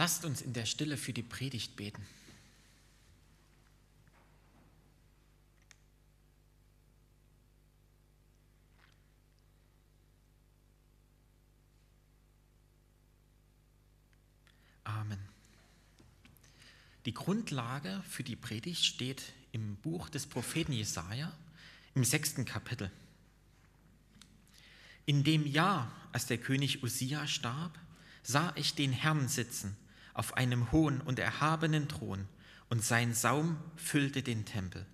Lasst uns in der Stille für die Predigt beten. Amen. Die Grundlage für die Predigt steht im Buch des Propheten Jesaja im sechsten Kapitel. In dem Jahr, als der König Usia starb, sah ich den Herrn sitzen auf einem hohen und erhabenen Thron, und sein Saum füllte den Tempel.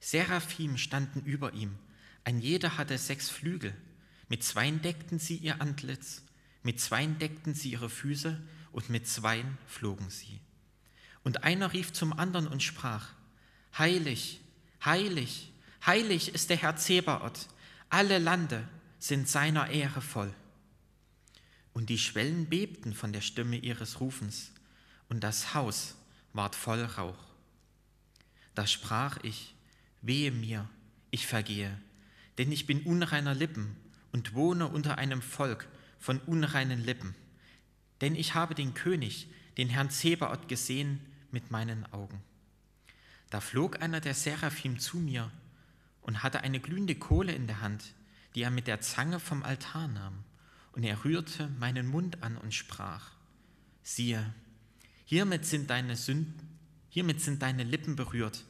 Seraphim standen über ihm, ein jeder hatte sechs Flügel, mit zweien deckten sie ihr Antlitz, mit zweien deckten sie ihre Füße, und mit zweien flogen sie. Und einer rief zum anderen und sprach, Heilig, heilig, heilig ist der Herr Zebaoth, alle Lande sind seiner Ehre voll. Und die Schwellen bebten von der Stimme ihres Rufens, und das Haus ward voll Rauch. Da sprach ich, wehe mir, ich vergehe, denn ich bin unreiner Lippen und wohne unter einem Volk von unreinen Lippen. Denn ich habe den König, den Herrn Zebaoth, gesehen mit meinen Augen. Da flog einer der Seraphim zu mir und hatte eine glühende Kohle in der Hand, die er mit der Zange vom Altar nahm. Und er rührte meinen Mund an und sprach, siehe, hiermit sind deine Sünden, hiermit sind deine Lippen berührt,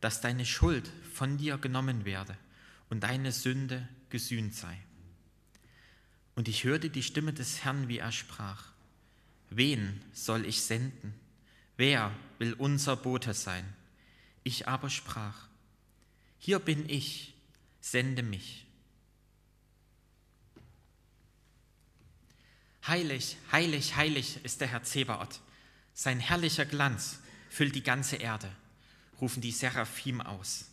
dass deine Schuld von dir genommen werde und deine Sünde gesühnt sei. Und ich hörte die Stimme des Herrn, wie er sprach, wen soll ich senden? Wer will unser Bote sein? Ich aber sprach, hier bin ich, sende mich. Heilig, heilig, heilig ist der Herr Zebaoth. Sein herrlicher Glanz füllt die ganze Erde, rufen die Seraphim aus.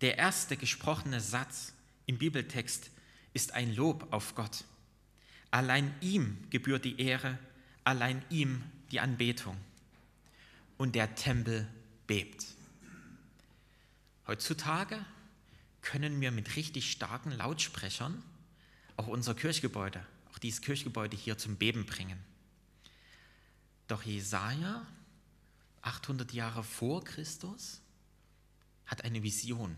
Der erste gesprochene Satz im Bibeltext ist ein Lob auf Gott. Allein ihm gebührt die Ehre, allein ihm die Anbetung. Und der Tempel bebt. Heutzutage können wir mit richtig starken Lautsprechern auch unser Kirchgebäude auch dieses Kirchgebäude hier zum Beben bringen. Doch Jesaja, 800 Jahre vor Christus, hat eine Vision.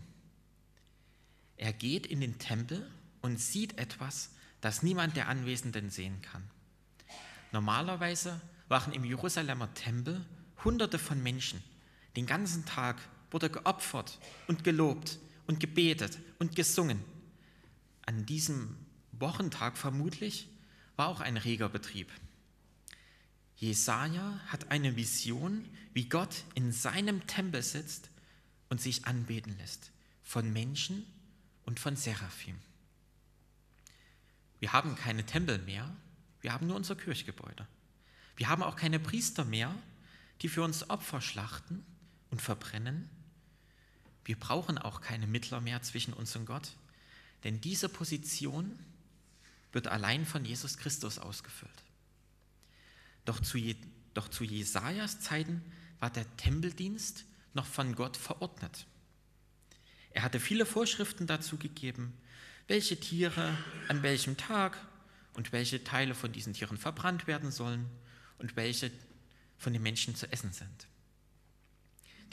Er geht in den Tempel und sieht etwas, das niemand der Anwesenden sehen kann. Normalerweise waren im Jerusalemer Tempel Hunderte von Menschen. Den ganzen Tag wurde geopfert und gelobt und gebetet und gesungen. An diesem Wochentag vermutlich war auch ein reger Betrieb. Jesaja hat eine Vision, wie Gott in seinem Tempel sitzt und sich anbeten lässt, von Menschen und von Seraphim. Wir haben keine Tempel mehr, wir haben nur unser Kirchgebäude. Wir haben auch keine Priester mehr, die für uns Opfer schlachten und verbrennen. Wir brauchen auch keine Mittler mehr zwischen uns und Gott, denn diese Position wird allein von Jesus Christus ausgefüllt. Doch zu, Je doch zu Jesajas Zeiten war der Tempeldienst noch von Gott verordnet. Er hatte viele Vorschriften dazu gegeben, welche Tiere an welchem Tag und welche Teile von diesen Tieren verbrannt werden sollen und welche von den Menschen zu essen sind.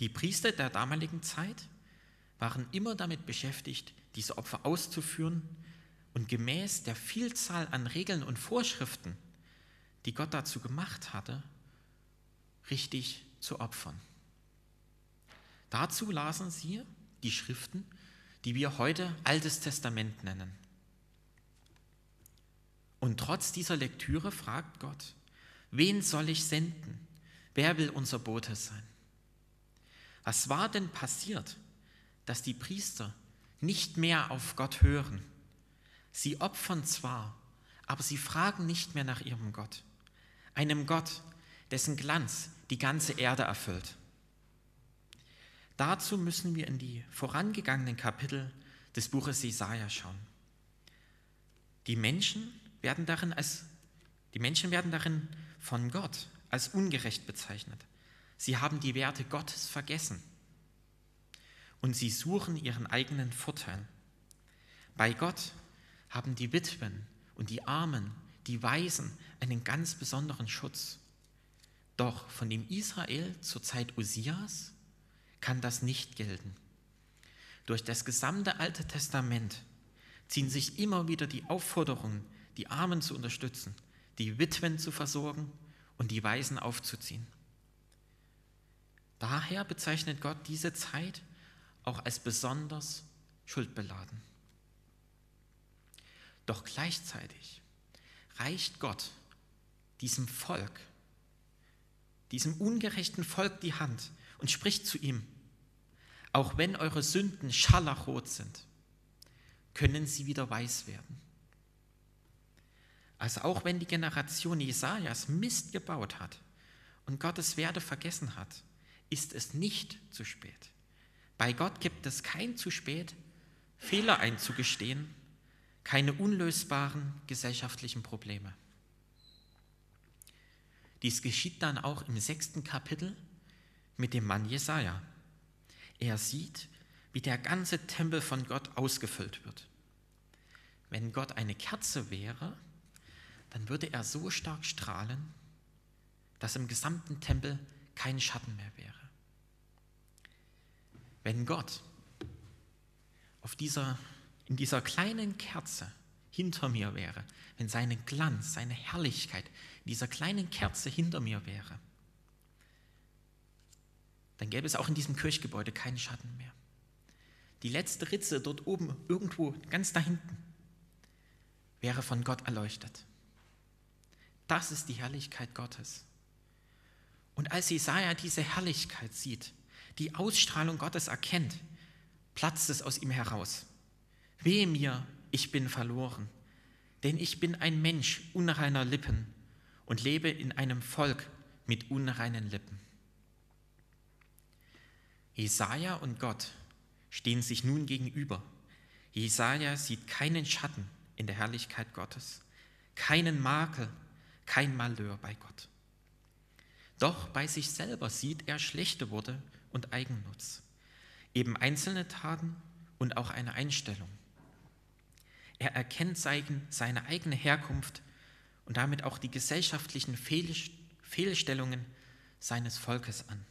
Die Priester der damaligen Zeit waren immer damit beschäftigt, diese Opfer auszuführen und gemäß der Vielzahl an Regeln und Vorschriften, die Gott dazu gemacht hatte, richtig zu opfern. Dazu lasen sie die Schriften, die wir heute Altes Testament nennen. Und trotz dieser Lektüre fragt Gott, wen soll ich senden? Wer will unser Bote sein? Was war denn passiert, dass die Priester nicht mehr auf Gott hören? Sie opfern zwar, aber sie fragen nicht mehr nach ihrem Gott, einem Gott, dessen Glanz die ganze Erde erfüllt. Dazu müssen wir in die vorangegangenen Kapitel des Buches Jesaja schauen. Die Menschen werden darin als die Menschen werden darin von Gott als ungerecht bezeichnet. Sie haben die Werte Gottes vergessen und sie suchen ihren eigenen Vorteil. Bei Gott haben die Witwen und die Armen, die Waisen einen ganz besonderen Schutz. Doch von dem Israel zur Zeit Usias kann das nicht gelten. Durch das gesamte Alte Testament ziehen sich immer wieder die Aufforderungen, die Armen zu unterstützen, die Witwen zu versorgen und die Waisen aufzuziehen. Daher bezeichnet Gott diese Zeit auch als besonders schuldbeladen. Doch gleichzeitig reicht Gott diesem Volk, diesem ungerechten Volk die Hand und spricht zu ihm, auch wenn eure Sünden scharlachrot sind, können sie wieder weiß werden. Also auch wenn die Generation Jesajas Mist gebaut hat und Gottes Werte vergessen hat, ist es nicht zu spät. Bei Gott gibt es kein zu spät, Fehler einzugestehen, keine unlösbaren gesellschaftlichen Probleme. Dies geschieht dann auch im sechsten Kapitel mit dem Mann Jesaja. Er sieht, wie der ganze Tempel von Gott ausgefüllt wird. Wenn Gott eine Kerze wäre, dann würde er so stark strahlen, dass im gesamten Tempel kein Schatten mehr wäre. Wenn Gott auf dieser, in dieser kleinen Kerze hinter mir wäre, wenn seine Glanz, seine Herrlichkeit in dieser kleinen Kerze hinter mir wäre, dann gäbe es auch in diesem Kirchgebäude keinen Schatten mehr. Die letzte Ritze dort oben, irgendwo ganz da hinten, wäre von Gott erleuchtet. Das ist die Herrlichkeit Gottes. Und als Jesaja diese Herrlichkeit sieht, die Ausstrahlung Gottes erkennt, platzt es aus ihm heraus. Wehe mir, ich bin verloren, denn ich bin ein Mensch unreiner Lippen und lebe in einem Volk mit unreinen Lippen. Jesaja und Gott stehen sich nun gegenüber. Jesaja sieht keinen Schatten in der Herrlichkeit Gottes, keinen Makel, kein Malheur bei Gott. Doch bei sich selber sieht er schlechte Worte und Eigennutz, eben einzelne Taten und auch eine Einstellung. Er erkennt seine eigene Herkunft und damit auch die gesellschaftlichen Fehlstellungen seines Volkes an.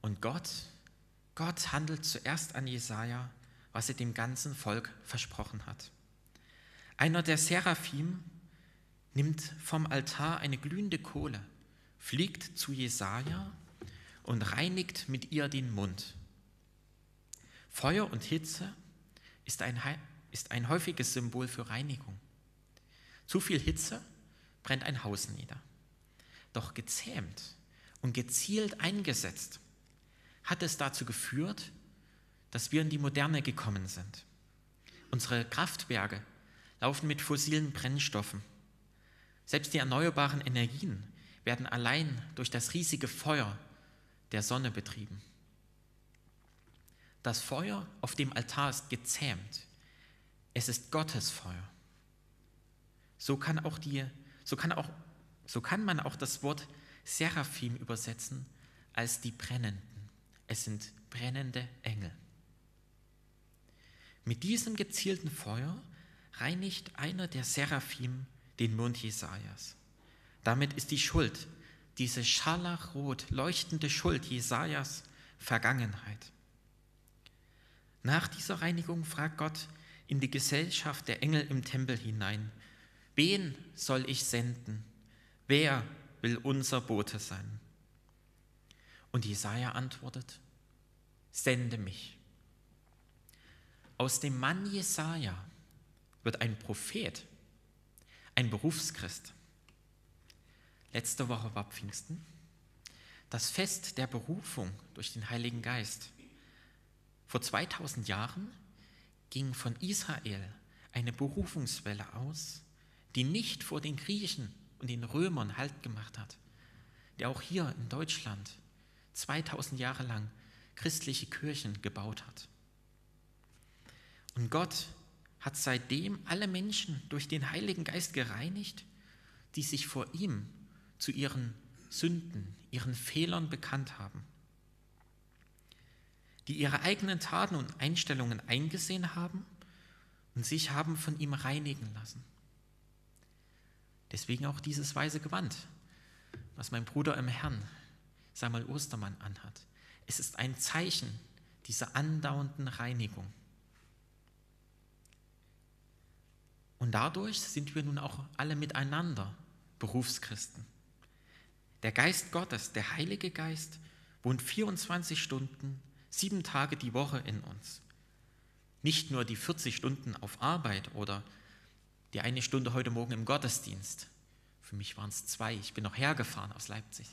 Und Gott, Gott handelt zuerst an Jesaja, was er dem ganzen Volk versprochen hat. Einer der Seraphim nimmt vom Altar eine glühende Kohle, fliegt zu Jesaja und reinigt mit ihr den Mund. Feuer und Hitze ist ein, ist ein häufiges Symbol für Reinigung. Zu viel Hitze brennt ein Haus nieder. Doch gezähmt und gezielt eingesetzt hat es dazu geführt, dass wir in die Moderne gekommen sind. Unsere Kraftwerke laufen mit fossilen Brennstoffen. Selbst die erneuerbaren Energien werden allein durch das riesige Feuer der Sonne betrieben. Das Feuer auf dem Altar ist gezähmt. Es ist Gottes Feuer. So kann, auch die, so kann, auch, so kann man auch das Wort Seraphim übersetzen als die Brennenden. Es sind brennende Engel. Mit diesem gezielten Feuer reinigt einer der Seraphim den Mund Jesajas. Damit ist die Schuld, diese scharlachrot leuchtende Schuld Jesajas Vergangenheit. Nach dieser Reinigung fragt Gott in die Gesellschaft der Engel im Tempel hinein: Wen soll ich senden? Wer will unser Bote sein? Und Jesaja antwortet: Sende mich. Aus dem Mann Jesaja wird ein Prophet, ein Berufschrist. Letzte Woche war Pfingsten, das Fest der Berufung durch den Heiligen Geist. Vor 2000 Jahren ging von Israel eine Berufungswelle aus, die nicht vor den Griechen und den Römern Halt gemacht hat, der auch hier in Deutschland 2000 Jahre lang christliche Kirchen gebaut hat. Und Gott hat seitdem alle Menschen durch den Heiligen Geist gereinigt, die sich vor ihm zu ihren Sünden, ihren Fehlern bekannt haben, die ihre eigenen Taten und Einstellungen eingesehen haben und sich haben von ihm reinigen lassen. Deswegen auch dieses weise Gewand, was mein Bruder im Herrn, Samuel Ostermann, anhat. Es ist ein Zeichen dieser andauernden Reinigung. Und dadurch sind wir nun auch alle miteinander Berufschristen. Der Geist Gottes, der Heilige Geist, wohnt 24 Stunden, sieben Tage die Woche in uns. Nicht nur die 40 Stunden auf Arbeit oder die eine Stunde heute Morgen im Gottesdienst. Für mich waren es zwei. Ich bin noch hergefahren aus Leipzig.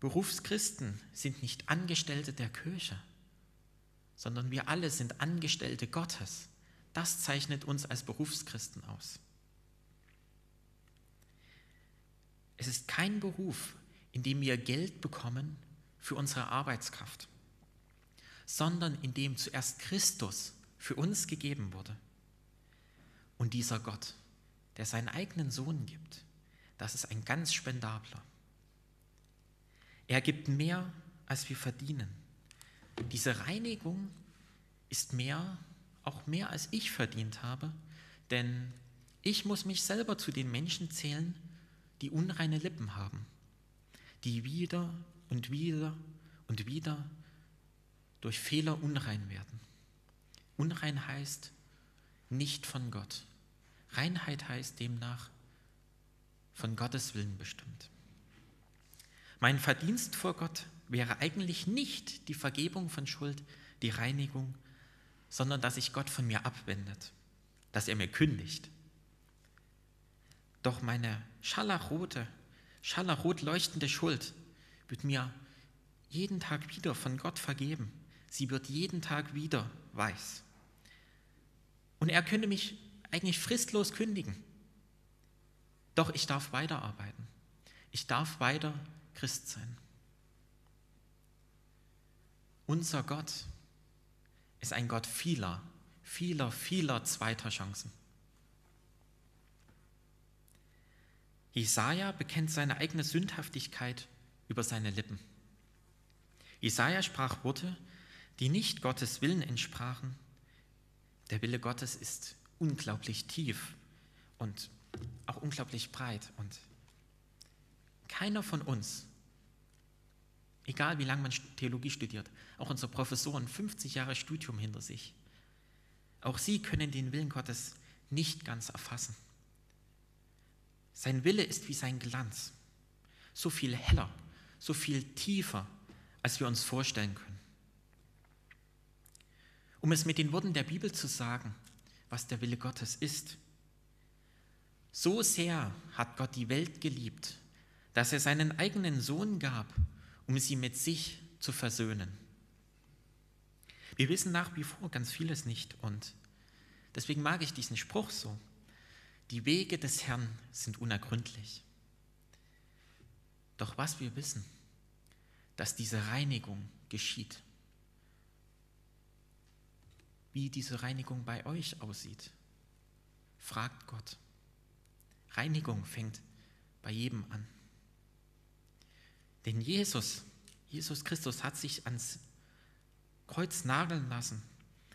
Berufschristen sind nicht Angestellte der Kirche, sondern wir alle sind Angestellte Gottes. Das zeichnet uns als Berufschristen aus. Es ist kein Beruf, in dem wir Geld bekommen für unsere Arbeitskraft, sondern in dem zuerst Christus für uns gegeben wurde. Und dieser Gott, der seinen eigenen Sohn gibt, das ist ein ganz spendabler. Er gibt mehr, als wir verdienen. Diese Reinigung ist mehr, auch mehr, als ich verdient habe, denn ich muss mich selber zu den Menschen zählen, die unreine Lippen haben, die wieder und wieder und wieder durch Fehler unrein werden. Unrein heißt nicht von Gott. Reinheit heißt demnach von Gottes Willen bestimmt. Mein Verdienst vor Gott wäre eigentlich nicht die Vergebung von Schuld, die Reinigung, sondern dass sich Gott von mir abwendet, dass er mir kündigt. Doch meine scharlachrote, scharlachrot leuchtende Schuld wird mir jeden Tag wieder von Gott vergeben. Sie wird jeden Tag wieder weiß. Und er könnte mich eigentlich fristlos kündigen. Doch ich darf weiterarbeiten. Ich darf weiter Christ sein. Unser Gott ist ein Gott vieler, vieler, vieler zweiter Chancen. Jesaja bekennt seine eigene Sündhaftigkeit über seine Lippen. Jesaja sprach Worte, die nicht Gottes Willen entsprachen. Der Wille Gottes ist unglaublich tief und auch unglaublich breit. Und keiner von uns, egal wie lange man Theologie studiert, auch unsere Professoren, 50 Jahre Studium hinter sich, auch sie können den Willen Gottes nicht ganz erfassen. Sein Wille ist wie sein Glanz, so viel heller, so viel tiefer, als wir uns vorstellen können. Um es mit den Worten der Bibel zu sagen, was der Wille Gottes ist. So sehr hat Gott die Welt geliebt, dass er seinen eigenen Sohn gab, um sie mit sich zu versöhnen. Wir wissen nach wie vor ganz vieles nicht und deswegen mag ich diesen Spruch so. Die Wege des Herrn sind unergründlich. Doch was wir wissen, dass diese Reinigung geschieht. Wie diese Reinigung bei euch aussieht, fragt Gott. Reinigung fängt bei jedem an. Denn Jesus, Jesus Christus hat sich ans Kreuz nageln lassen,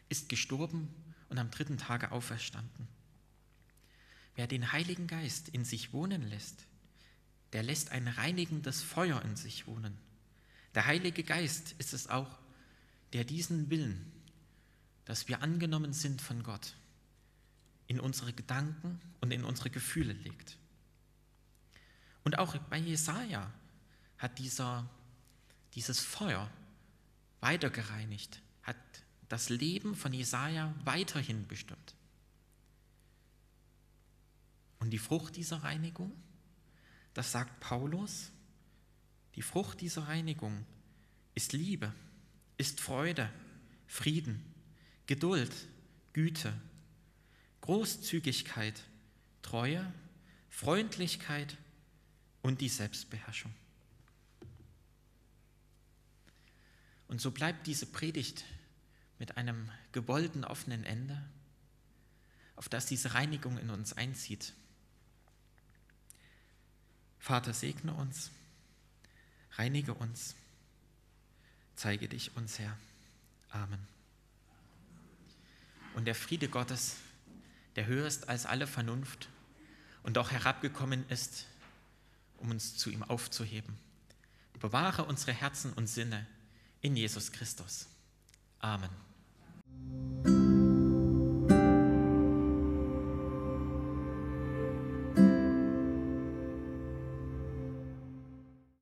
ist gestorben und am dritten Tage auferstanden. Wer den Heiligen Geist in sich wohnen lässt, der lässt ein reinigendes Feuer in sich wohnen. Der Heilige Geist ist es auch, der diesen Willen, dass wir angenommen sind von Gott, in unsere Gedanken und in unsere Gefühle legt. Und auch bei Jesaja hat dieser, dieses Feuer weiter gereinigt, hat das Leben von Jesaja weiterhin bestimmt. Und die Frucht dieser Reinigung, das sagt Paulus, die Frucht dieser Reinigung ist Liebe, ist Freude, Frieden, Geduld, Güte, Großzügigkeit, Treue, Freundlichkeit und die Selbstbeherrschung. Und so bleibt diese Predigt mit einem gewollten offenen Ende, auf das diese Reinigung in uns einzieht. Vater, segne uns, reinige uns, zeige dich uns, Herr. Amen. Und der Friede Gottes, der höher ist als alle Vernunft und auch herabgekommen ist um uns zu ihm aufzuheben. Bewahre unsere Herzen und Sinne in Jesus Christus. Amen.